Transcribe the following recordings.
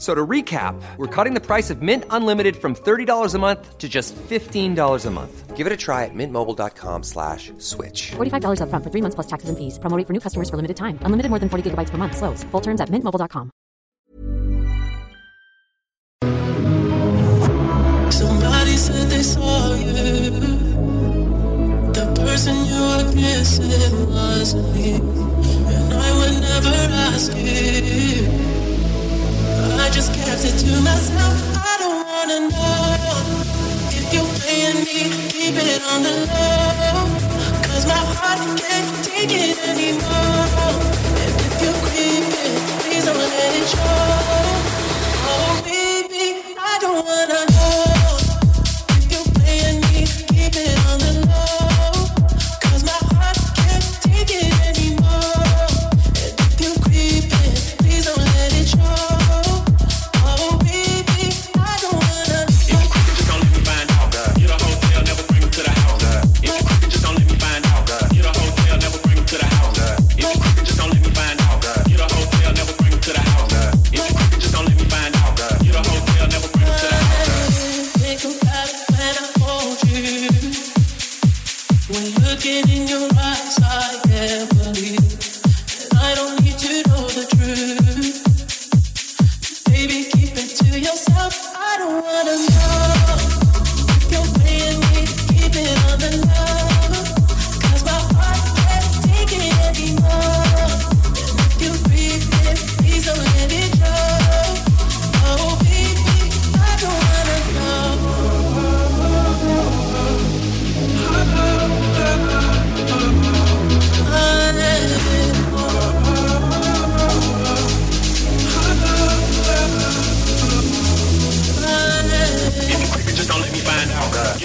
So to recap, we're cutting the price of Mint Unlimited from $30 a month to just $15 a month. Give it a try at mintmobile.com slash switch. $45 upfront for three months plus taxes and fees. Promo rate for new customers for limited time. Unlimited more than 40 gigabytes per month. Slows. Full terms at mintmobile.com. Somebody said they saw you. The person you were kissing wasn't me. And I would never ask you. I just kept it to myself. I don't wanna know if you're playing me. Keep it on the low. Cause my heart can't take it anymore. And if you're creeping, please don't let it show. Oh, baby, I don't wanna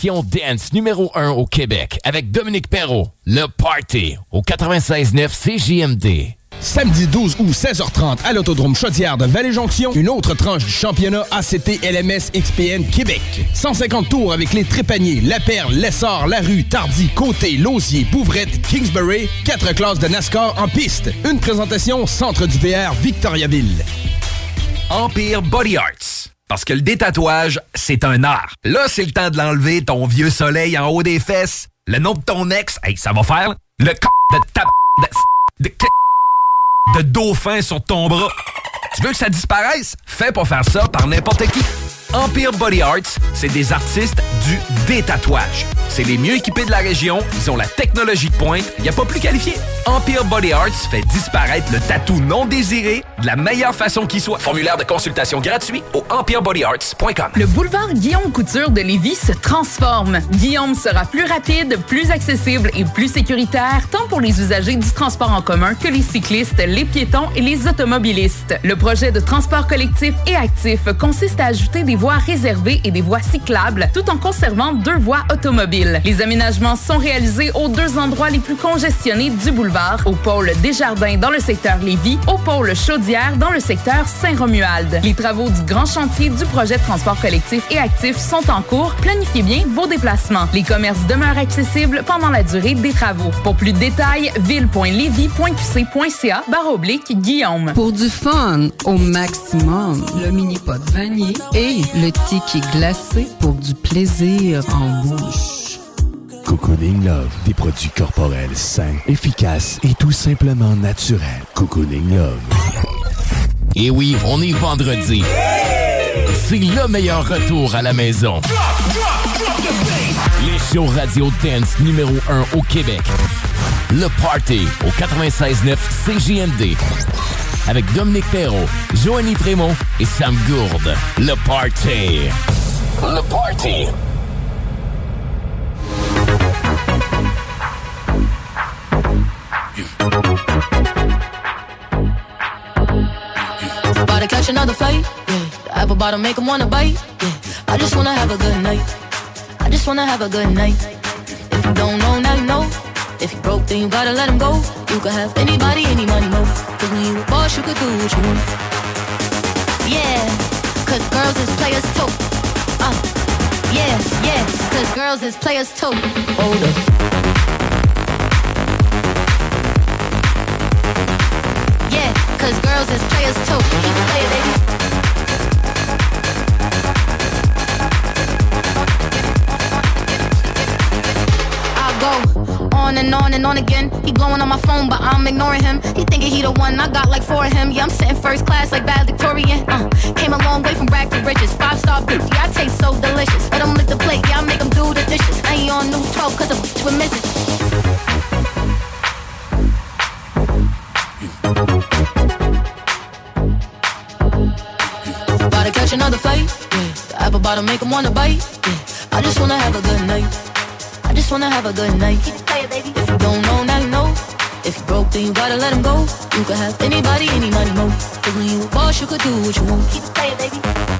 l'émission Dance numéro 1 au Québec avec Dominique Perrault, Le Party, au 96.9 CJMD. Samedi 12 août, 16h30, à l'Autodrome Chaudière de Vallée-Jonction, une autre tranche du championnat ACT LMS XPN Québec. 150 tours avec les Trépaniers, La Perle, Lessard, La Rue, Tardy, Côté, Lausier, Bouvrette, Kingsbury, quatre classes de NASCAR en piste. Une présentation Centre du VR Victoriaville. Empire Body Arts. Parce que le détatouage, c'est un art. Là, c'est le temps de l'enlever, ton vieux soleil en haut des fesses. Le nom de ton ex, hey, ça va faire. Le c... de ta... de... de... de dauphin sur ton bras. Tu veux que ça disparaisse? Fais pas faire ça par n'importe qui. Empire Body Arts, c'est des artistes du détatouage. C'est les mieux équipés de la région, ils ont la technologie de pointe, il n'y a pas plus qualifié. Empire Body Arts fait disparaître le tatou non désiré de la meilleure façon qui soit. Formulaire de consultation gratuit au empirebodyarts.com. Le boulevard Guillaume Couture de Lévis se transforme. Guillaume sera plus rapide, plus accessible et plus sécuritaire, tant pour les usagers du transport en commun que les cyclistes, les piétons et les automobilistes. Le projet de transport collectif et actif consiste à ajouter des voies réservées et des voies cyclables, tout en conservant deux voies automobiles. Les aménagements sont réalisés aux deux endroits les plus congestionnés du boulevard, au pôle Desjardins dans le secteur Lévis, au pôle Chaudière dans le secteur Saint-Romuald. Les travaux du grand chantier du projet de transport collectif et actif sont en cours. Planifiez bien vos déplacements. Les commerces demeurent accessibles pendant la durée des travaux. Pour plus de détails, ville.levy.qc.ca barre oblique Guillaume. Pour du fun au maximum, le mini pot vanille et le tiki glacé pour du plaisir en bouche. Cocooning Love, des produits corporels sains, efficaces et tout simplement naturels. Cocooning Love. Et oui, on est vendredi. C'est le meilleur retour à la maison. Les shows radio dance numéro 1 au Québec. Le Party au 96.9 CJMD. Avec Dominique Perrault, Joanny Prémont et Sam Gourde. Le Party. Le Party. About to catch another. The apple bottom make wanna bite, yeah. I just wanna have a good night. I just wanna have a good night. If you don't know, now you know. If you broke, then you gotta let him go. You could have anybody, any money, mo. Cause when you a boss, you could do what you want. Yeah, cause girls is players too. Uh, yeah, yeah, cause girls is players too. Hold up. Yeah, cause girls is players too. Keep playing, baby. On and on and on again. He blowing on my phone, but I'm ignoring him. He thinking he the one, I got like four of him. Yeah, I'm sitting first class like bad Victorian. Uh, came a long way from rag to riches. Five star bitch, yeah, I taste so delicious. Let him lick the plate, yeah, I make him do the dishes. I ain't on news 12 cause a bitch would miss. About to catch another fight, yeah. The apple bottom make him wanna bite, yeah. I just wanna have a good night. Just wanna have a good night. If you don't know, now you know. If you broke, then you gotta let him go. You could have anybody, any money, mo. Cause when you a boss, you could do what you want. Keep it playing, baby.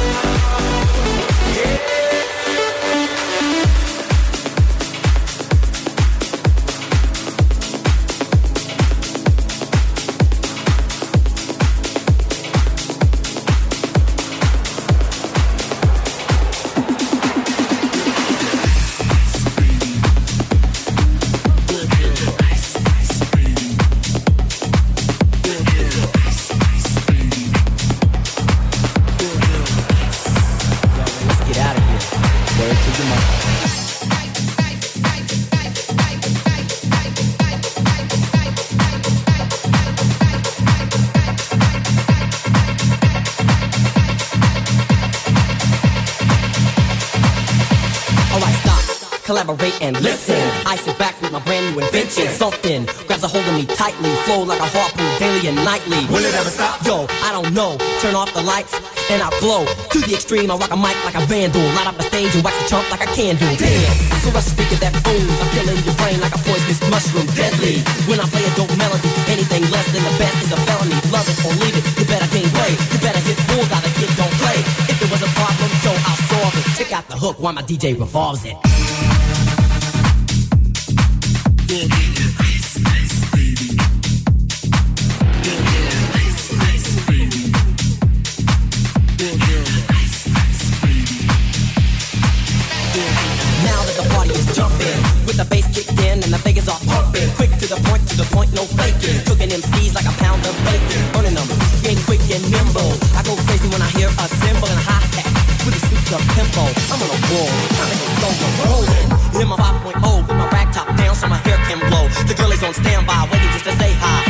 We'll and listen. I sit back with my brand new invention. Something grabs a hold of me tightly, flow like a harpoon daily and nightly. Will it ever stop? Yo, I don't know. Turn off the lights and I glow to the extreme. I rock a mic like a vandal, light up the stage and wax the chump like a candle. Damn, so rush a speaker that booms. I'm killing your brain like a poisonous mushroom, deadly. When I play a dope melody, anything less than the best is a felony. Love it or leave it, you better gain weight. You better hit fools out of kid don't play. If there was a problem, so I'll solve it. Check out the hook while my DJ revolves it. I'm on a roll, solo rolling. In my 5.0 with my top down so my hair can blow. The girl is on standby, waiting just to say hi.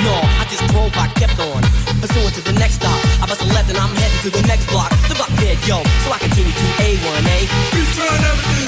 No, I just drove by, kept on. Pursuing to the next stop. I left and I'm heading to the next block. The yo. So I continue to A1A.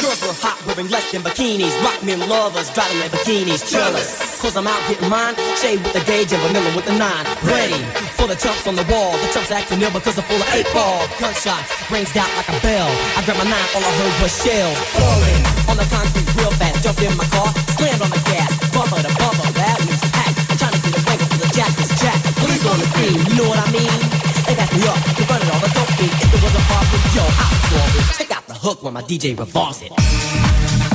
Girls were hot, wearing less than bikinis. Rock men lovers, driving their bikinis. Jealous. Cause I'm out getting mine. Shade with the gauge and vanilla with the nine. Ready for the chumps on the wall. The chumps acting ill because they're full of eight ball. Gunshots, rings out like a bell. I grabbed my knife, all I heard was shells. Falling on the concrete real fast. Jumped in my car, slammed on the gas. Bumper to bumper, that means packed. I'm trying to get a wangle for the jack is jack. Police on the scene, you know what I mean? They back me up, they running all the dope. If it was a problem, yo, I'll solve it. Check out the hook when my DJ revolves it.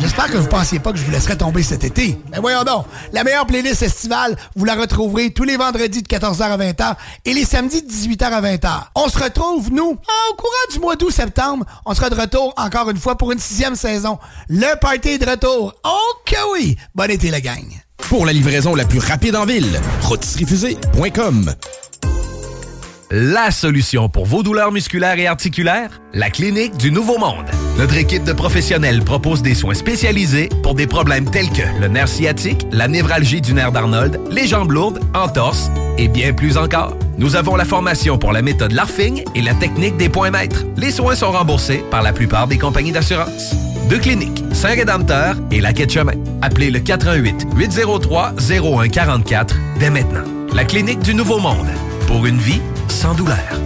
J'espère que vous pensiez pas que je vous laisserais tomber cet été. Mais voyons donc, la meilleure playlist estivale, vous la retrouverez tous les vendredis de 14h à 20h et les samedis de 18h à 20h. On se retrouve, nous, au courant du mois d'août-septembre. On sera de retour encore une fois pour une sixième saison. Le party est de retour. Ok oui! Bon été, la gang. Pour la livraison la plus rapide en ville, rôtisseriefusée.com. La solution pour vos douleurs musculaires et articulaires? La Clinique du Nouveau Monde. Notre équipe de professionnels propose des soins spécialisés pour des problèmes tels que le nerf sciatique, la névralgie du nerf d'Arnold, les jambes lourdes, entorses et bien plus encore. Nous avons la formation pour la méthode LARFING et la technique des points maîtres. Les soins sont remboursés par la plupart des compagnies d'assurance. Deux cliniques, Saint-Rédempteur et la Quai de Chemin. Appelez le 88 803 0144 dès maintenant. La Clinique du Nouveau Monde. Pour une vie sans douleur.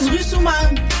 rue Soumane.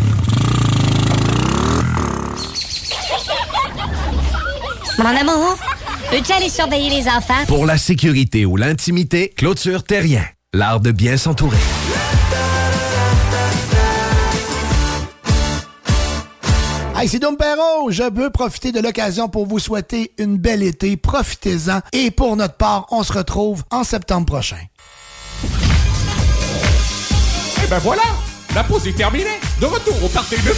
Mon amour, peux-tu aller surveiller les enfants? Pour la sécurité ou l'intimité, clôture terrien. L'art de bien s'entourer. Hey, c'est Dom Perrault. Je veux profiter de l'occasion pour vous souhaiter une belle été. Profitez-en. Et pour notre part, on se retrouve en septembre prochain. Et ben voilà, la pause est terminée. De retour au party de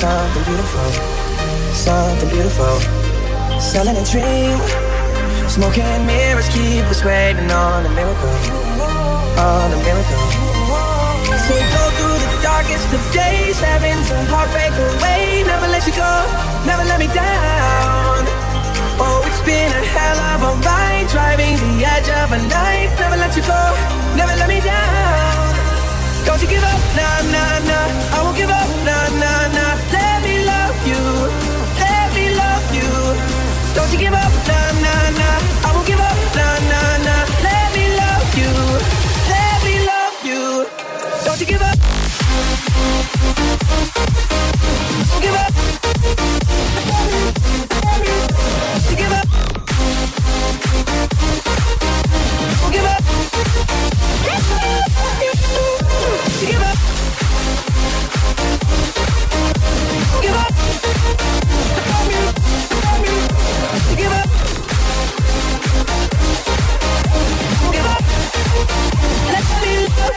something beautiful, something beautiful. Selling a dream, smoking mirrors keep us waiting on a miracle, on a miracle. So go through the darkest of days, having some heartbreak away. Never let you go, never let me down. Oh, it's been a hell of a ride, driving the edge of a night. Never let you go, never let me down. Don't you give up, nah, nah, nah. I won't give up, nah, nah, nah. Let me love you, let me love you. Don't you give up, nah, nah, nah. I won't give up, nah, nah, nah. Let me love you, let me love you. Don't you give up. Don't give up.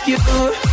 You.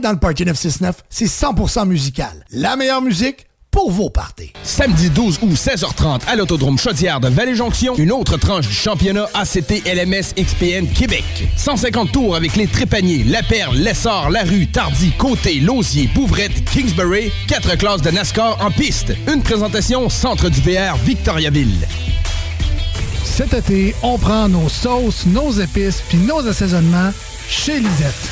Dans le Party 969, c'est 100% musical. La meilleure musique pour vos parties. Samedi 12 août, 16h30, à l'Autodrome Chaudière de Vallée-Jonction, une autre tranche du championnat ACT LMS XPN Québec. 150 tours avec les Trépaniers, La Perle, Lessard, La Rue, Tardy, Côté, Lausier, Bouvrette, Kingsbury, quatre classes de NASCAR en piste. Une présentation Centre du VR Victoriaville. Cet été, on prend nos sauces, nos épices puis nos assaisonnements chez Lisette.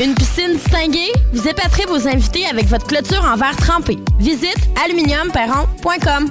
Une piscine distinguée? Vous épaterez vos invités avec votre clôture en verre trempé. Visite aluminiumperron.com.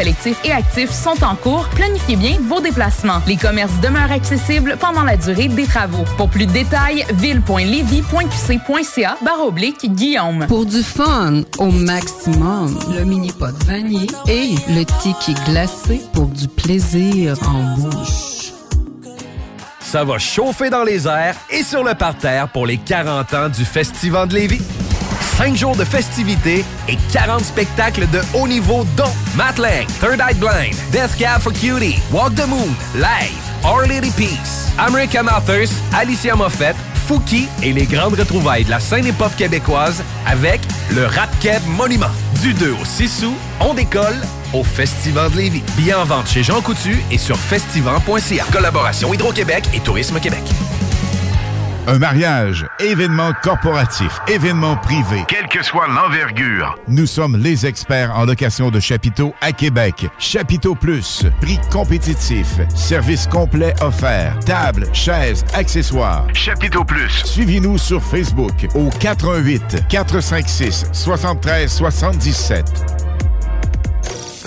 et actif sont en cours. Planifiez bien vos déplacements. Les commerces demeurent accessibles pendant la durée des travaux. Pour plus de détails, ville.levy.qc.ca barre oblique Guillaume. Pour du fun au maximum, le mini pot vanille et le ticket glacé pour du plaisir en bouche. Ça va chauffer dans les airs et sur le parterre pour les 40 ans du Festival de Lévis. 5 jours de festivités et 40 spectacles de haut niveau dont Matt Third Eye Blind, Death Cab for Cutie, Walk the Moon, Live, Our Lady Peace, American Authors, Alicia Moffett, Fouki et les grandes retrouvailles de la scène hip-hop québécoise avec le Rap Monument. Du 2 au 6 août, on décolle au Festival de Lévis. Billets en vente chez Jean Coutu et sur festival.ca. Collaboration Hydro-Québec et Tourisme Québec. Un mariage, événement corporatif, événement privé. Quelle que soit l'envergure. Nous sommes les experts en location de chapiteaux à Québec. Chapiteau Plus, prix compétitif, service complet offert, table, chaises, accessoires. Chapiteau Plus. Suivez-nous sur Facebook au 88 456 73 77.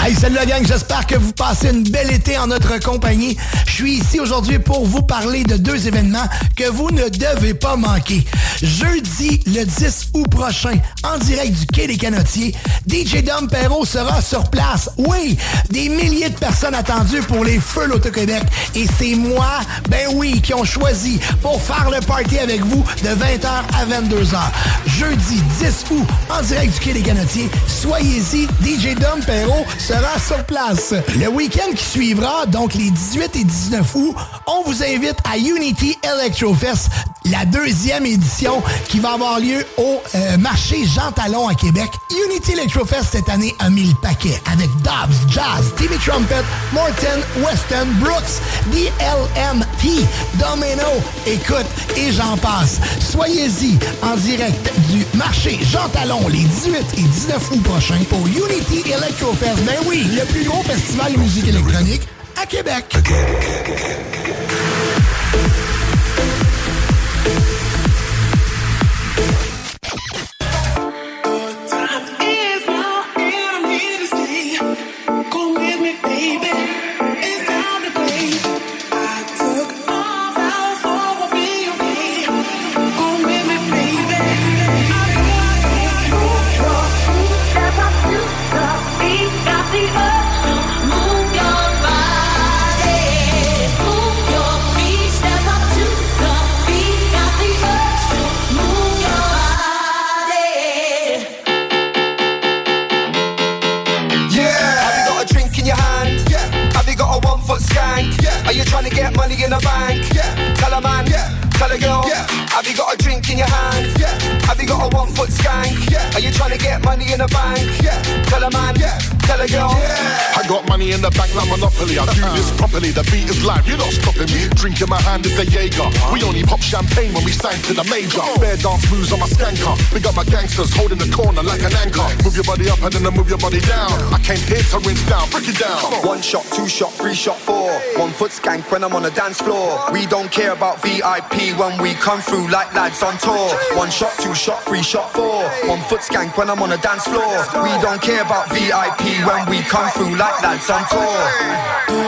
Hey, salut la gang, j'espère que vous passez une belle été en notre compagnie. Je suis ici aujourd'hui pour vous parler de deux événements que vous ne devez pas manquer. Jeudi, le 10 août prochain, en direct du Quai des Canotiers, DJ Dom Perrault sera sur place. Oui, des milliers de personnes attendues pour les Feux l'Auto-Québec. Et c'est moi, ben oui, qui ont choisi pour faire le party avec vous de 20h à 22h. Jeudi 10 août, en direct du Quai des Canotiers, soyez-y, DJ Dom Perrault sera sur place. Le week-end qui suivra, donc les 18 et 19 août, on vous invite à Unity Electrofest, la deuxième édition qui va avoir lieu au euh, marché Jean Talon à Québec. Unity Electrofest cette année a mis le paquet avec Dobbs, Jazz, Timmy Trumpet, Morton, Weston, Brooks, DLMT, Domino, écoute, et j'en passe. Soyez-y en direct du marché Jean Talon les 18 et 19 août prochains pour Unity Electrofest. Ben oui, le plus gros festival de musique électronique à Québec. Money in the bank? Yeah. Tell a man. Yeah. Tell a girl. I got money in the bank like Monopoly. I do this properly. The beat is live. You're not stopping me. Drink in my hand is the Jaeger. We only pop champagne when we sign to the major. Bare dance moves on my skanker. Big up my gangsters holding the corner like an anchor. Move your body up and then I move your body down. I came here to rinse down. Break it down. One shot, two shot, three shot, four. One foot skank when I'm on the dance floor. We don't care about VIP when we come through like lads on tour. One shot, two shot, three shot, four. One foot skank when I'm on the dance floor. We don't care about VIP when we come through like lads on tour.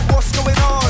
What, what's going on?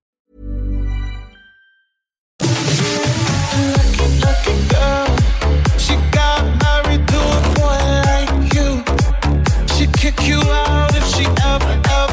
Kick you out if she ever, ever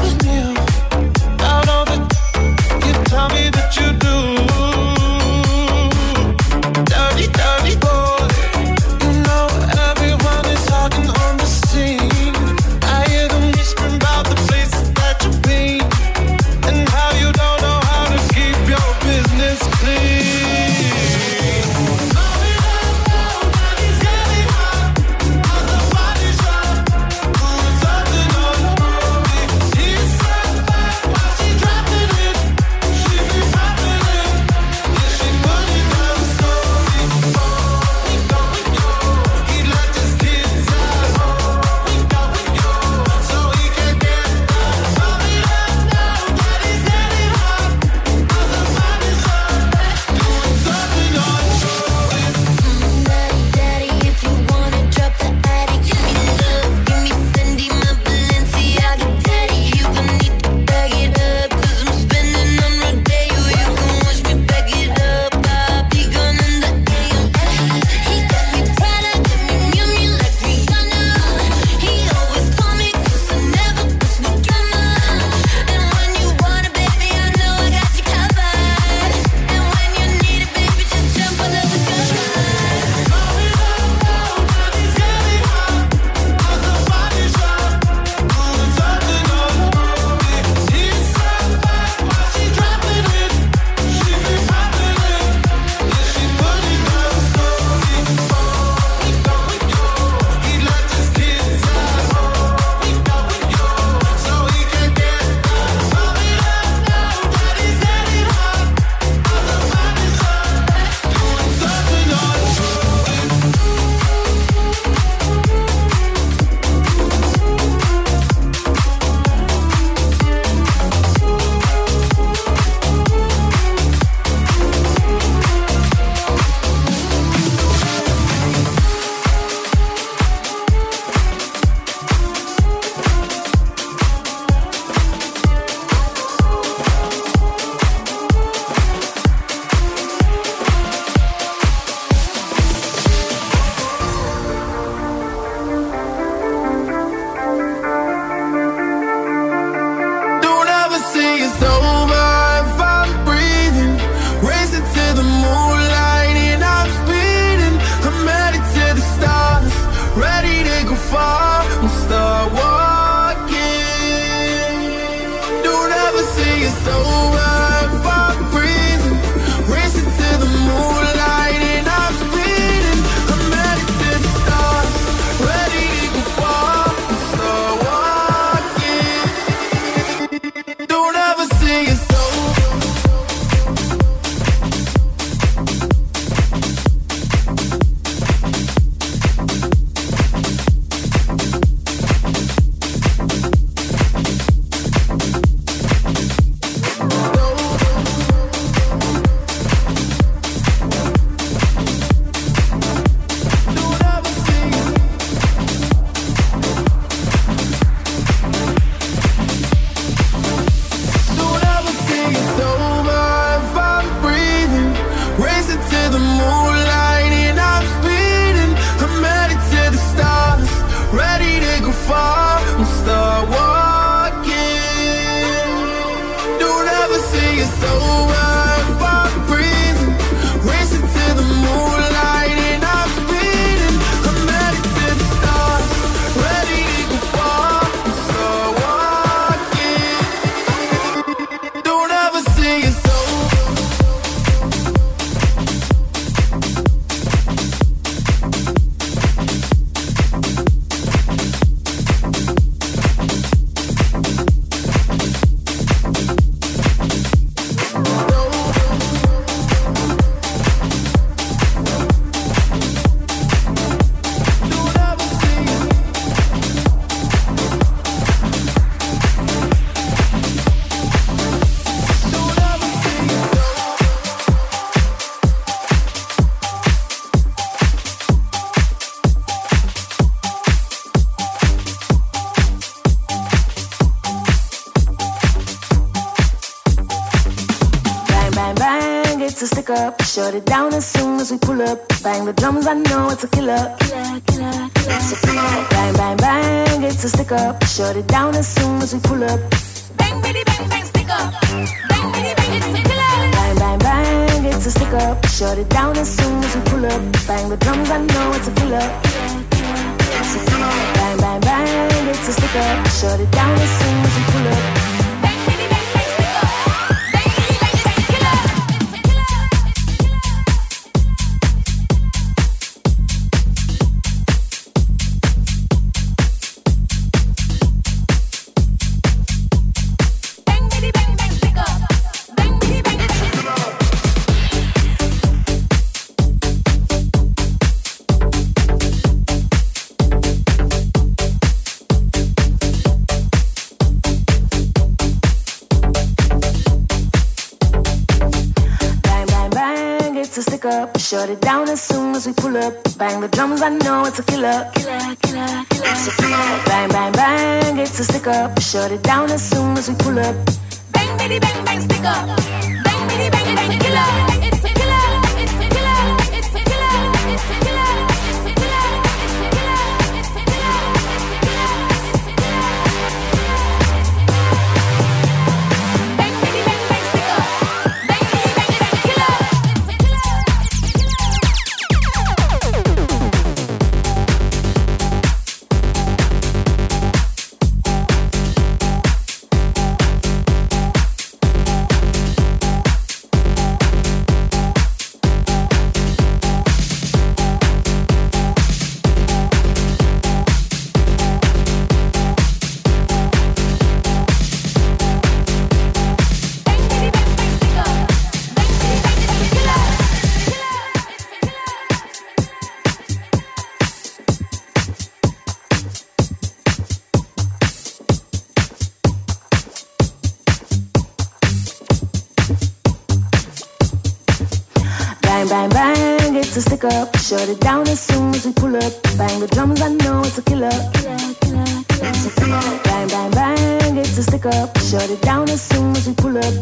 up. Shut it down as soon as we pull up.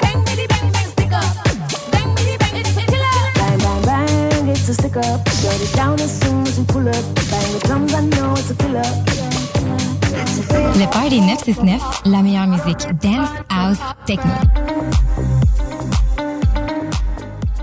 Bang, bitty, bang, bang, stick up. Bang, bitty, bang, it's a killer. Bang, bang, bang, it's a stick up. Shut it down as soon as we pull up. Bang the drums, I know it's a killer. Le Party 969, la meilleure musique dance, house, techno.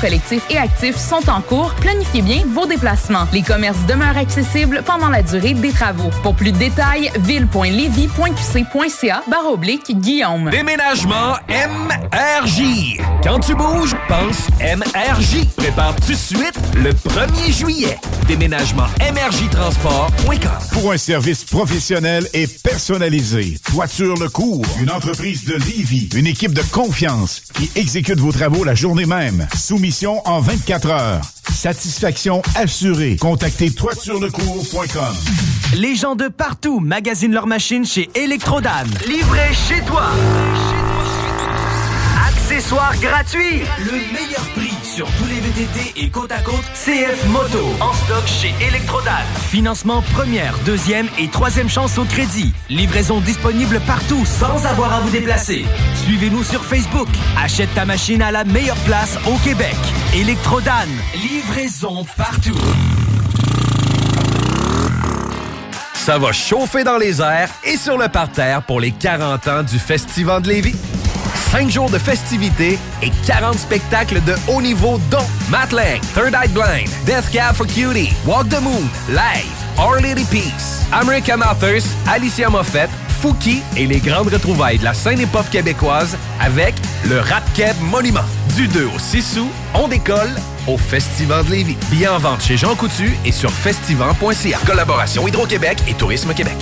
collectif et actif sont en cours. Planifiez bien vos déplacements. Les commerces demeurent accessibles pendant la durée des travaux. Pour plus de détails, ville.levy.qc.ca barre oblique Guillaume. Déménagement MRJ. Quand tu bouges, pense MRJ. Prépare tout de suite le 1er juillet. Déménagement MRJtransport.com. Pour un service professionnel et personnalisé, Toiture Le Cours, une entreprise de Livy, une équipe de confiance qui exécute vos travaux la journée même. Soumission en 24 heures. Satisfaction assurée. Contactez toiturelecours.com. Les gens de partout magasinent leurs machines chez Electrodan. Livré chez toi. Accessoires gratuits. Le meilleur prix sur tous les VTT et côte à côte CF Moto. En stock chez Electrodan. Financement première, deuxième et troisième chance au crédit. Livraison disponible partout sans avoir à vous déplacer. Suivez-nous sur Facebook. Achète ta machine à la meilleure place au Québec. Electrodan. Livraison partout. Ça va chauffer dans les airs et sur le parterre pour les 40 ans du Festival de Lévis. 5 jours de festivités et 40 spectacles de haut niveau dont Matt Lang, Third Eye Blind, Death Cab for Cutie, Walk the Moon, Live, Our Lady Peace, American Authors, Alicia Moffett, Fouki et les grandes retrouvailles de la scène hip-hop québécoise avec le Rap Monument. Du 2 au 6 août, on décolle au Festival de Lévis. Billets en vente chez Jean Coutu et sur festival.ca. Collaboration Hydro-Québec et Tourisme Québec.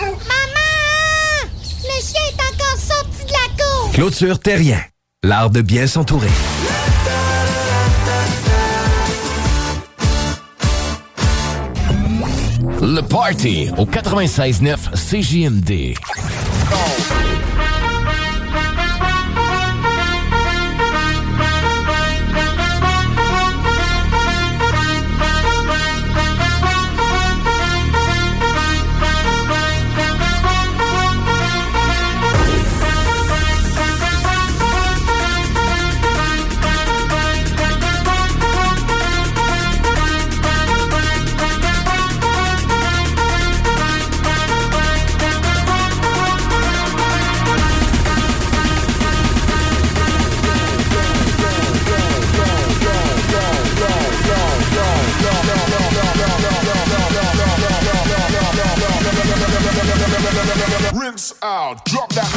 Maman! Le chien est encore sorti de la cour! Clôture Terrien. L'art de bien s'entourer. Le Party au 96.9 CJMD. Drop that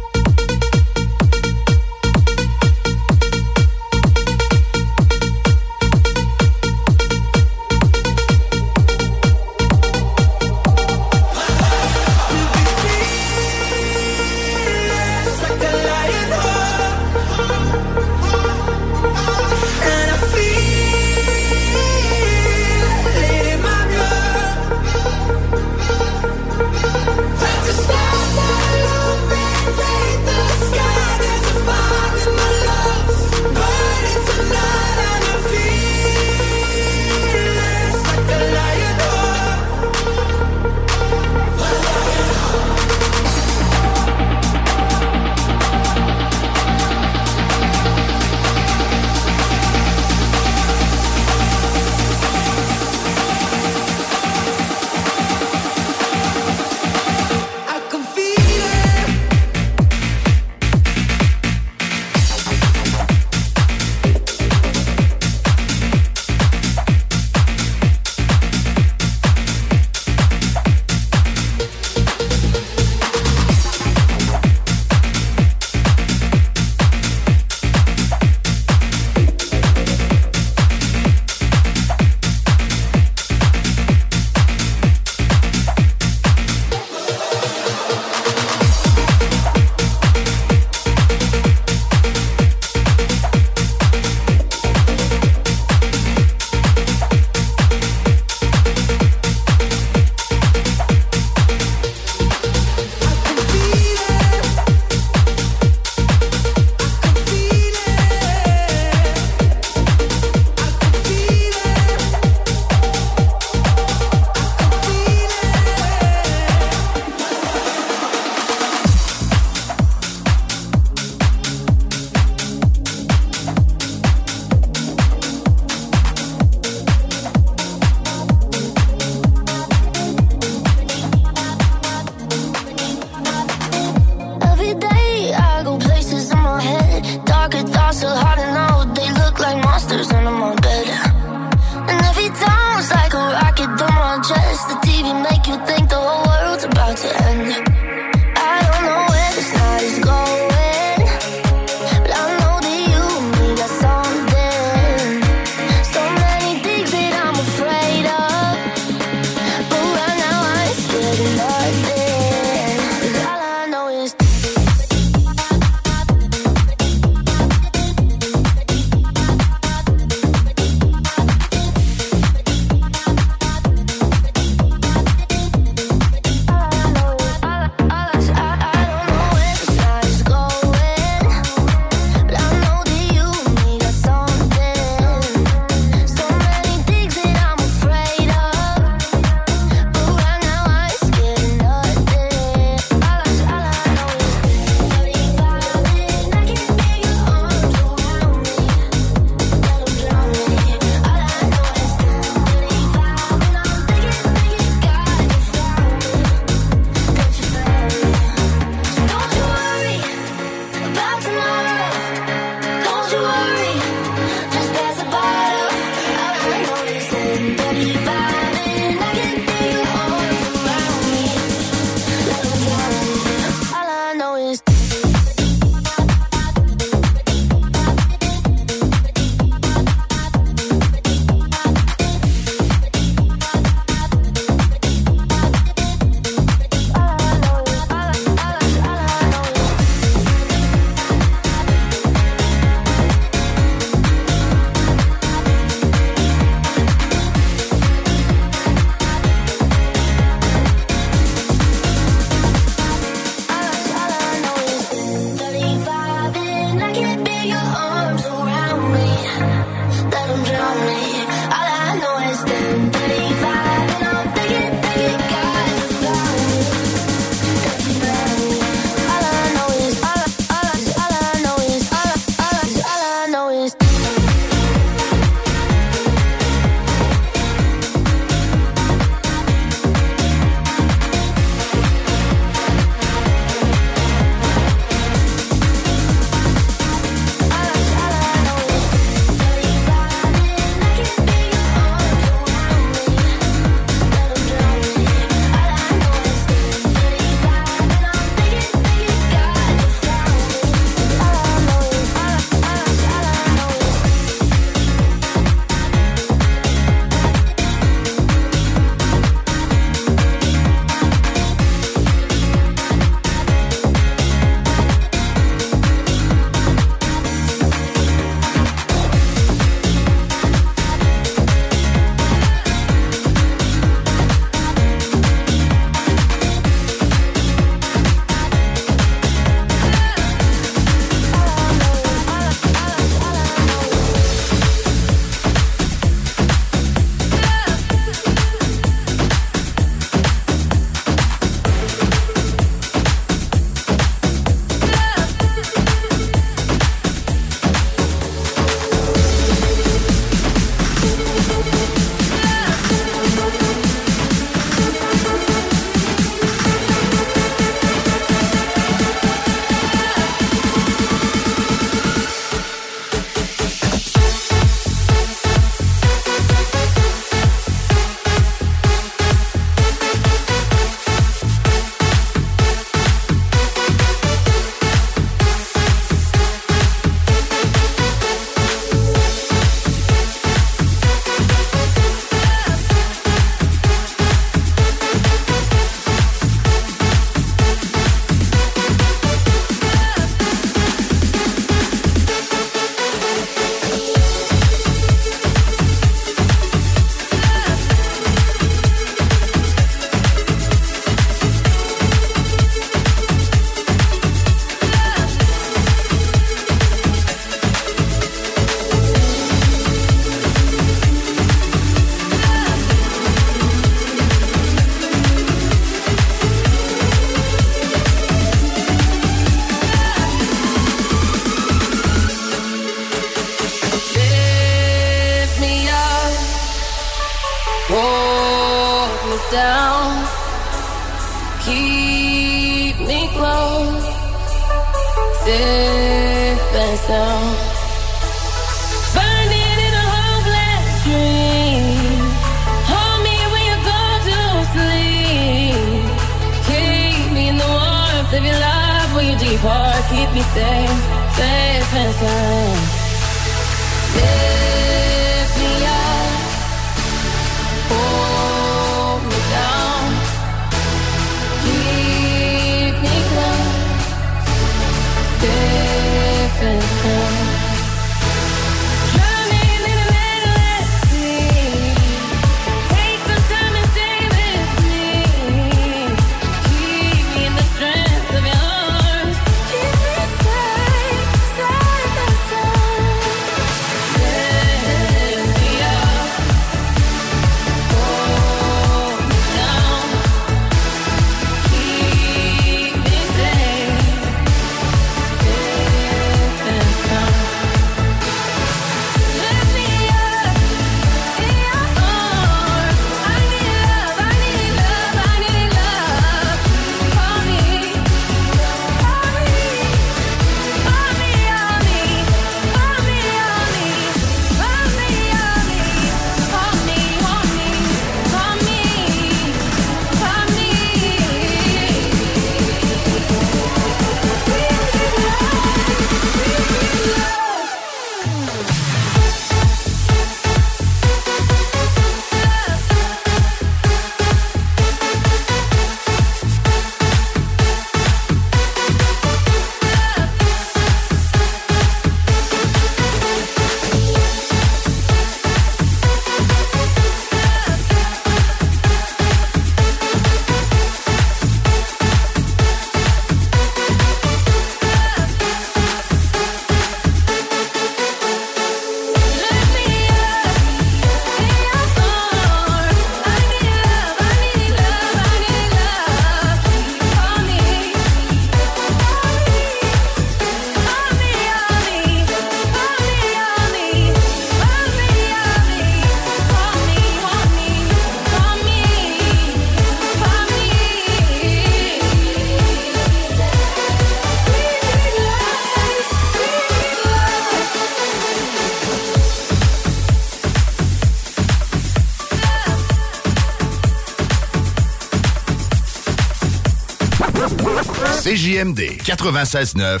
CJMD 96.9.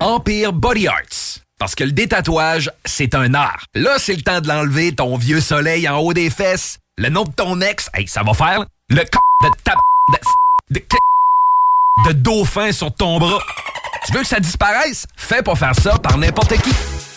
Empire Body Arts. Parce que le détatouage, c'est un art. Là, c'est le temps de l'enlever, ton vieux soleil en haut des fesses. Le nom de ton ex, hey, ça va faire. Le c de ta... de... de... de dauphin sur ton bras. Tu veux que ça disparaisse? Fais pas faire ça par n'importe qui.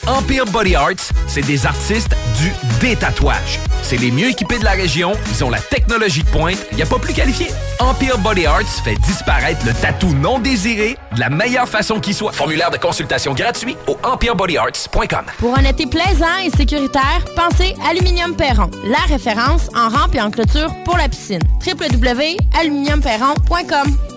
Empire Body Arts, c'est des artistes du détatouage. C'est les mieux équipés de la région, ils ont la technologie de pointe, il n'y a pas plus qualifié. Empire Body Arts fait disparaître le tatou non désiré de la meilleure façon qui soit. Formulaire de consultation gratuit au empirebodyarts.com. Pour un été plaisant et sécuritaire, pensez Aluminium Perron, la référence en rampe et en clôture pour la piscine. www.aluminiumperron.com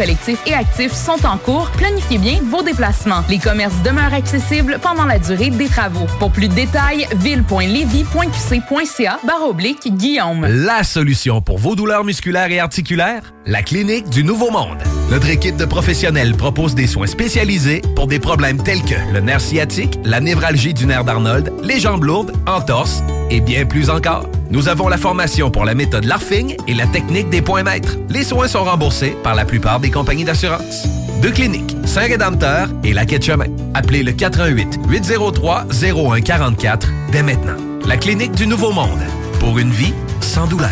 collectifs et actifs sont en cours, planifiez bien vos déplacements. Les commerces demeurent accessibles pendant la durée des travaux. Pour plus de détails, ville.levy.qc.ca barre oblique Guillaume. La solution pour vos douleurs musculaires et articulaires? La Clinique du Nouveau Monde. Notre équipe de professionnels propose des soins spécialisés pour des problèmes tels que le nerf sciatique, la névralgie du nerf d'Arnold, les jambes lourdes, entorse et bien plus encore. Nous avons la formation pour la méthode Larfing et la technique des points maîtres. Les soins sont remboursés par la plupart des compagnies d'assurance. Deux cliniques, Saint-Rédempteur et la Quai de Chemin. Appelez le 88 803 0144 dès maintenant. La Clinique du Nouveau Monde. Pour une vie sans douleur.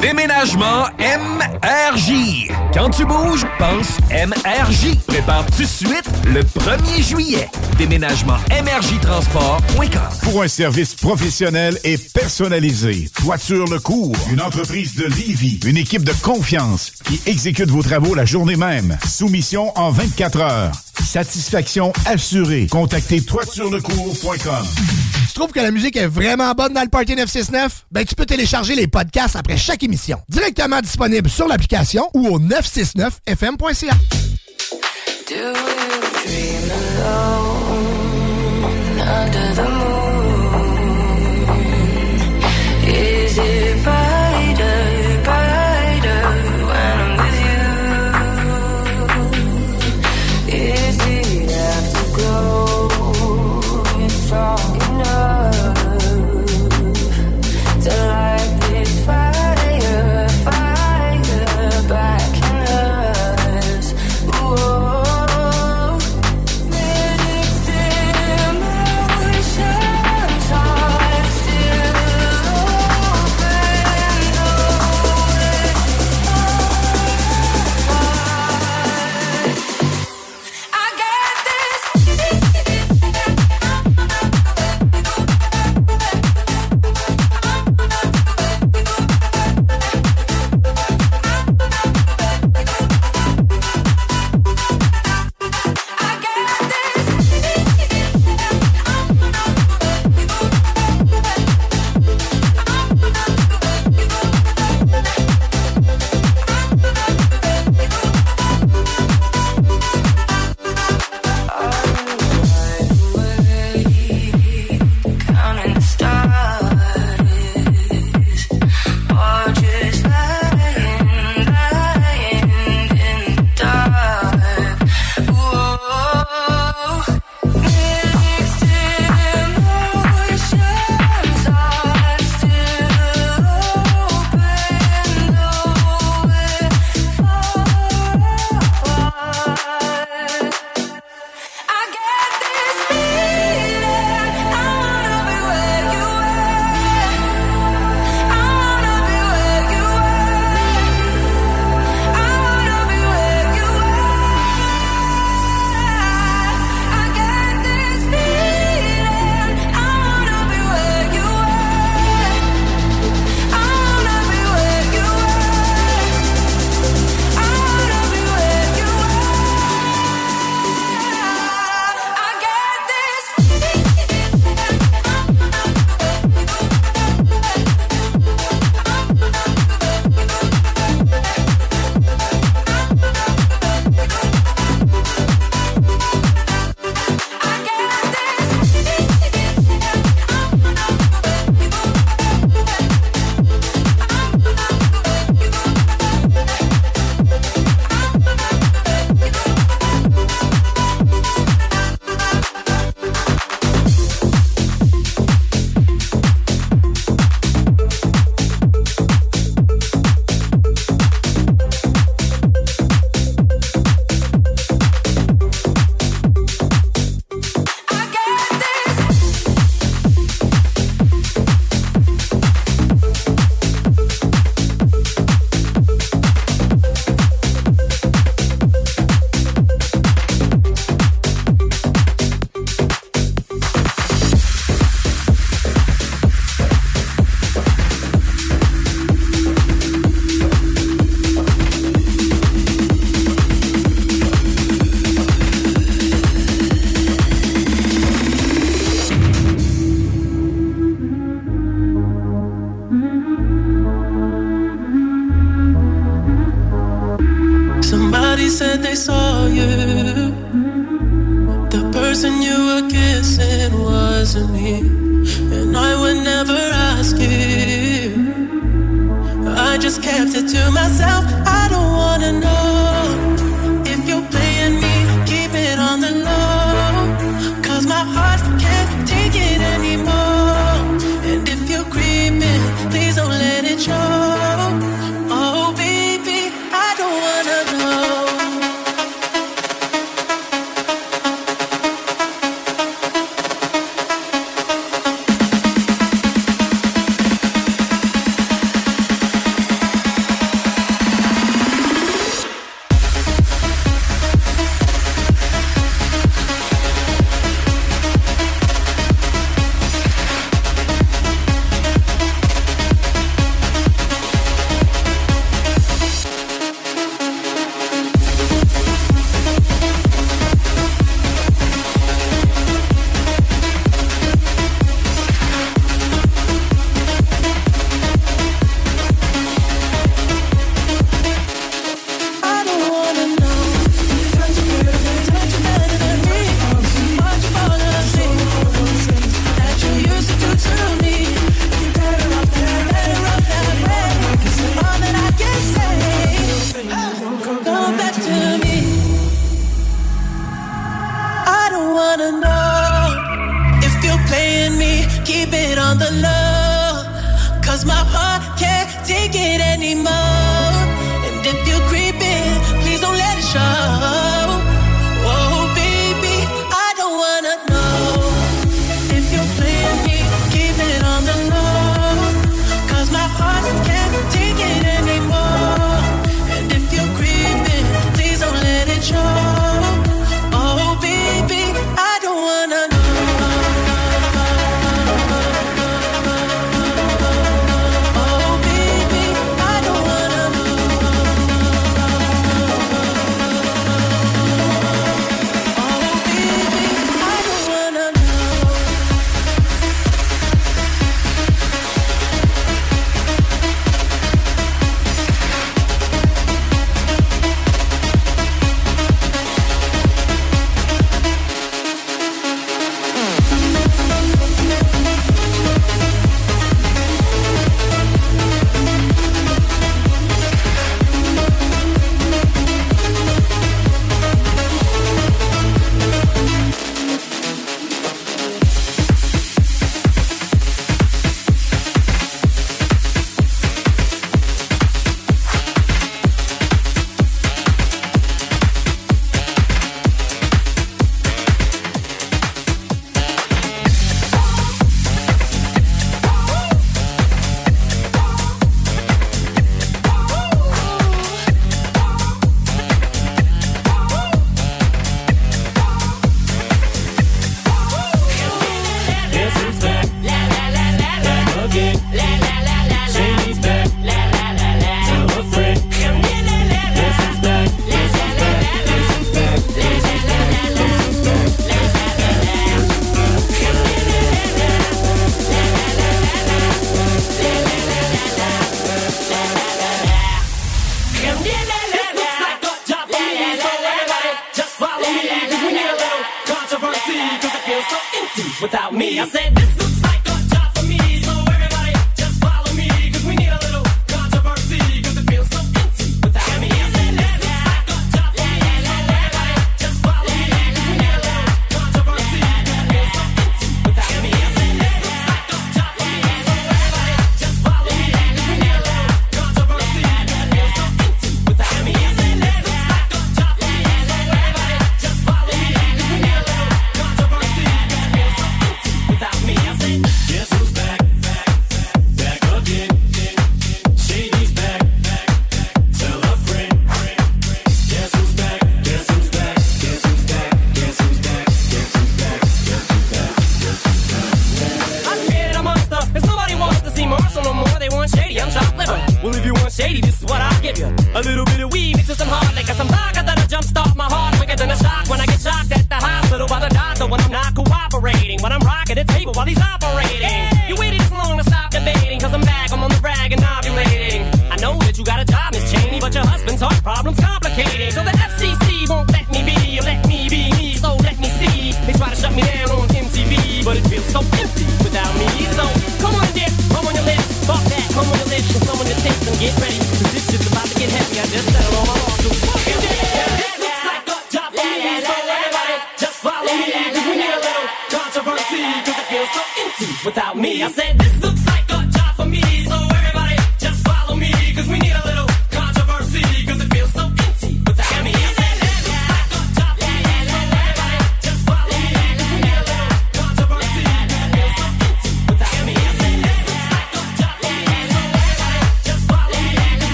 Déménagement MRJ. Quand tu bouges, pense MRJ. Prépare tout de suite le 1er juillet. Déménagement MRJtransport.com. Pour un service professionnel et personnalisé, Toiture Le Cours, une entreprise de Livy, une équipe de confiance qui exécute vos travaux la journée même. Soumission en 24 heures. Satisfaction assurée. Contactez toiturelecours.com. Trouves que la musique est vraiment bonne dans le Party 969? Ben, tu peux télécharger les podcasts après chaque émission. Directement disponible sur l'application ou au 969fm.ca. Do you dream alone under the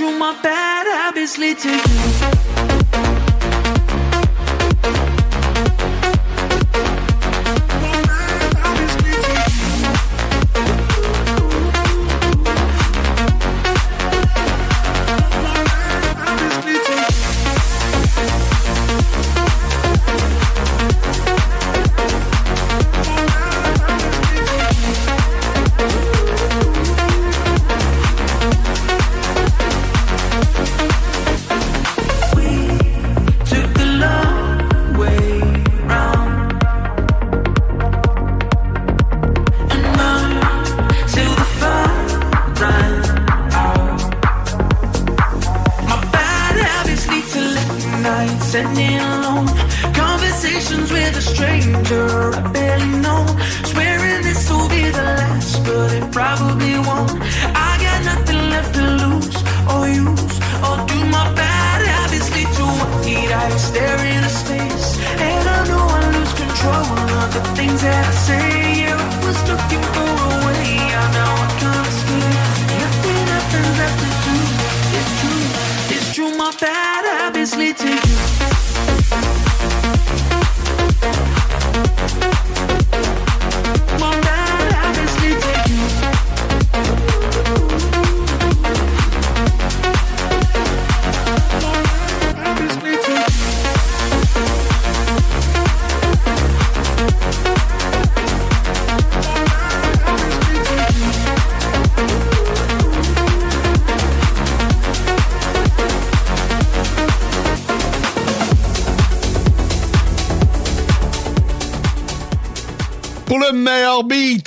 true. My bad habits lead to you.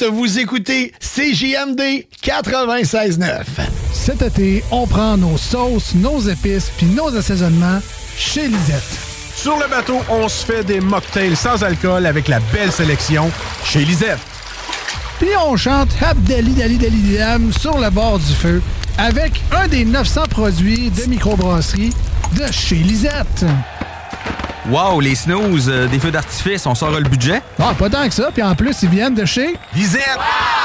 Vous écoutez CJMD 96.9. Cet été, on prend nos sauces, nos épices puis nos assaisonnements chez Lisette. Sur le bateau, on se fait des mocktails sans alcool avec la belle sélection chez Lisette. Puis on chante Abdali Dali Dali Dam sur le bord du feu avec un des 900 produits de microbrasserie de chez Lisette. Wow, les snooze, euh, des feux d'artifice, on sort le budget? Ah, pas tant que ça. Puis en plus, ils viennent de chez Lisette!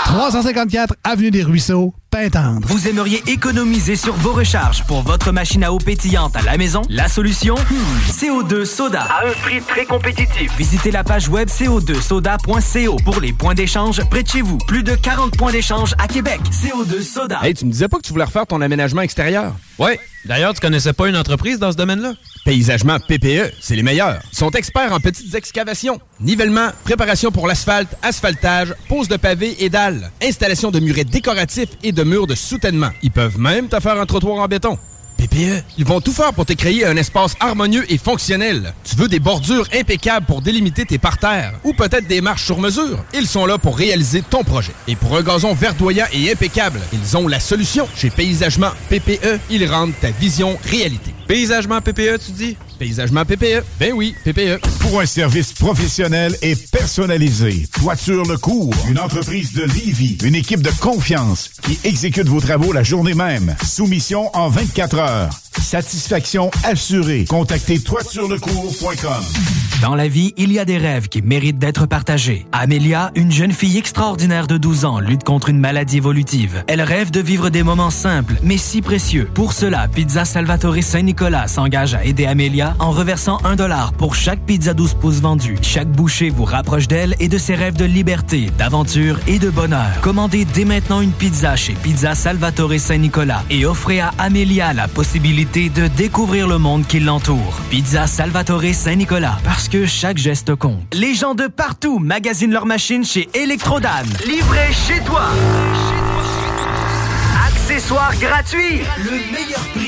354 Avenue des Ruisseaux, Pintendre. Vous aimeriez économiser sur vos recharges pour votre machine à eau pétillante à la maison? La solution? Hmm, CO2 Soda. À un prix très compétitif. Visitez la page web co2soda.co pour les points d'échange près de chez vous. Plus de 40 points d'échange à Québec. CO2 Soda. Hey, tu me disais pas que tu voulais refaire ton aménagement extérieur? Ouais. D'ailleurs, tu connaissais pas une entreprise dans ce domaine-là? Paysagement PPE, c'est les meilleurs. Ils sont experts en petites excavations, nivellement, préparation pour l'asphalte, asphaltage, pose de pavés et dalles, installation de murets décoratifs et de murs de soutènement. Ils peuvent même te faire un trottoir en béton. PPE, ils vont tout faire pour te créer un espace harmonieux et fonctionnel. Tu veux des bordures impeccables pour délimiter tes parterres ou peut-être des marches sur mesure? Ils sont là pour réaliser ton projet. Et pour un gazon verdoyant et impeccable, ils ont la solution. Chez Paysagement PPE, ils rendent ta vision réalité. Paysagement PPE, tu dis? Paysagement PPE. Ben oui, PPE. Pour un service professionnel et personnalisé, Toiture Le Cours, une entreprise de Livy, une équipe de confiance qui exécute vos travaux la journée même. Soumission en 24 heures. Satisfaction assurée. Contactez toiturelecours.com. Dans la vie, il y a des rêves qui méritent d'être partagés. Amélia, une jeune fille extraordinaire de 12 ans, lutte contre une maladie évolutive. Elle rêve de vivre des moments simples, mais si précieux. Pour cela, Pizza Salvatore Saint-Nicolas s'engage à aider Amélia en reversant un dollar pour chaque pizza 12 pouces vendue. Chaque bouchée vous rapproche d'elle et de ses rêves de liberté, d'aventure et de bonheur. Commandez dès maintenant une pizza chez Pizza Salvatore Saint-Nicolas et offrez à Amélia la possibilité de découvrir le monde qui l'entoure. Pizza Salvatore Saint-Nicolas, parce que chaque geste compte. Les gens de partout magasinent leurs machines chez Electrodan. Livré chez toi. accessoires gratuits. Le meilleur prix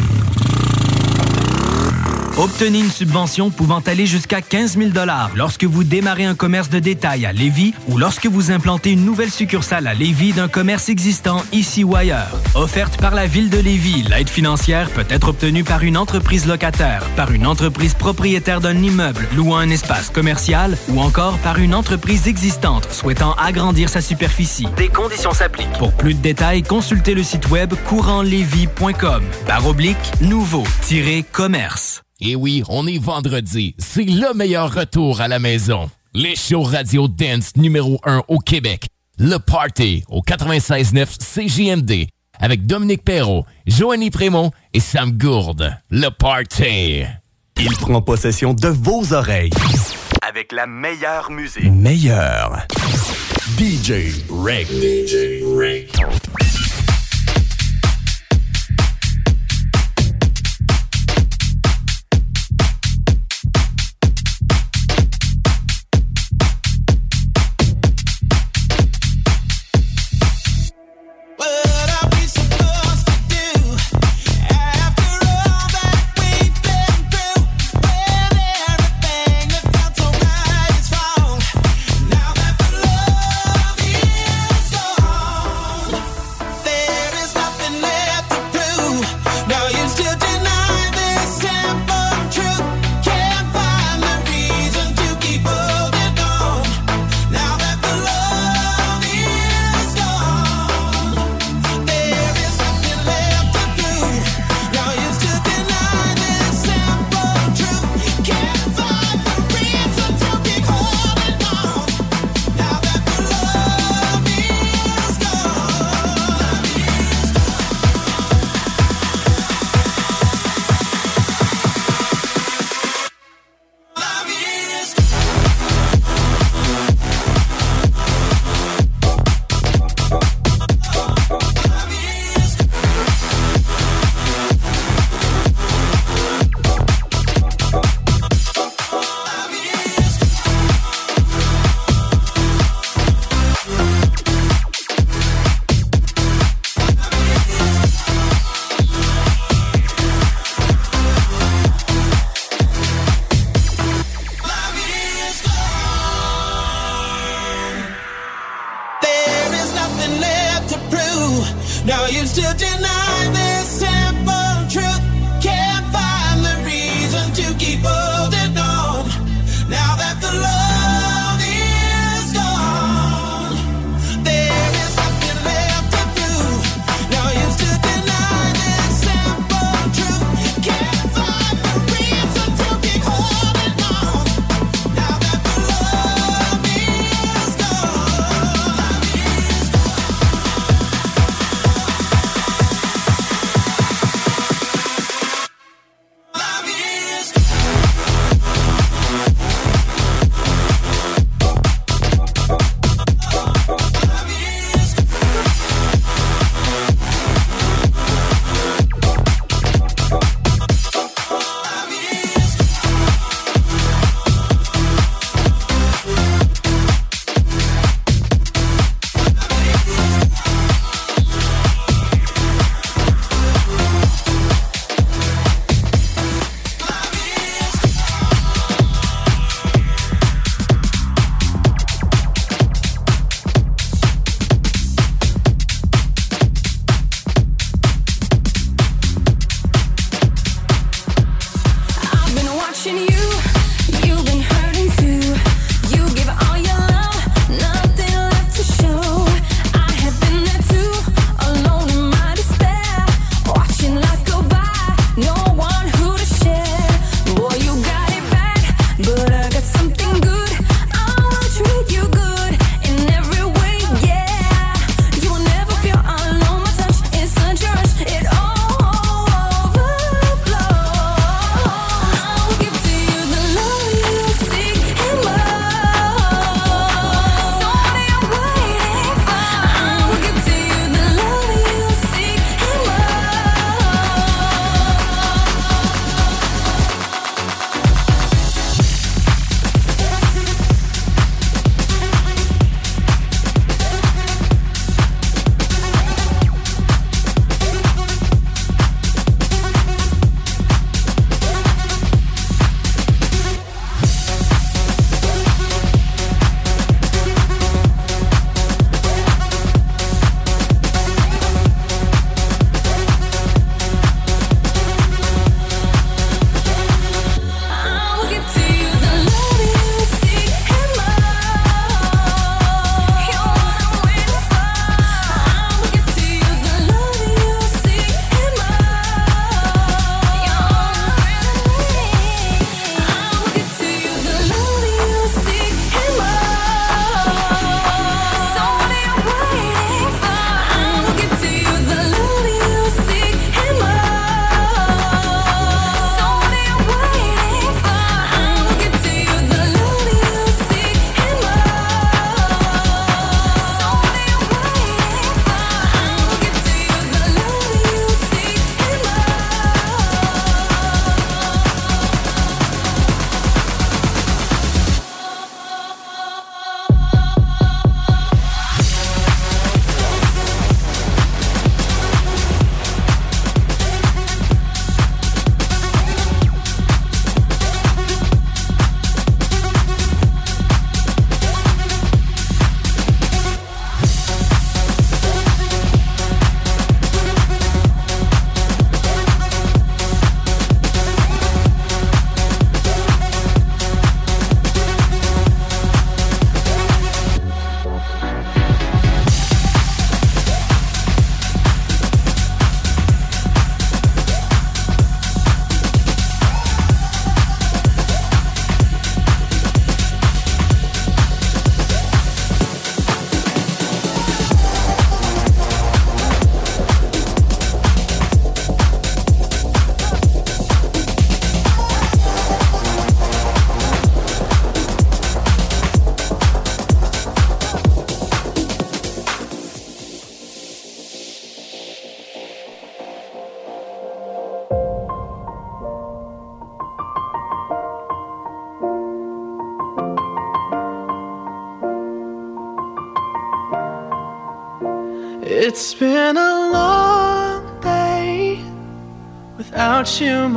Obtenez une subvention pouvant aller jusqu'à 15 000 lorsque vous démarrez un commerce de détail à Lévis ou lorsque vous implantez une nouvelle succursale à Lévis d'un commerce existant ici ou ailleurs. Offerte par la Ville de Lévis, l'aide financière peut être obtenue par une entreprise locataire, par une entreprise propriétaire d'un immeuble louant un espace commercial ou encore par une entreprise existante souhaitant agrandir sa superficie. Des conditions s'appliquent. Pour plus de détails, consultez le site web courantlévis.com. Barre oblique, nouveau-commerce. Et oui, on est vendredi. C'est le meilleur retour à la maison. Les shows radio dance numéro 1 au Québec. Le Party au 96.9 CJMD avec Dominique Perrault, Joanny Prémont et Sam Gourde. Le Party. Il prend possession de vos oreilles. Avec la meilleure musique. Meilleure. DJ Rick. DJ Rick.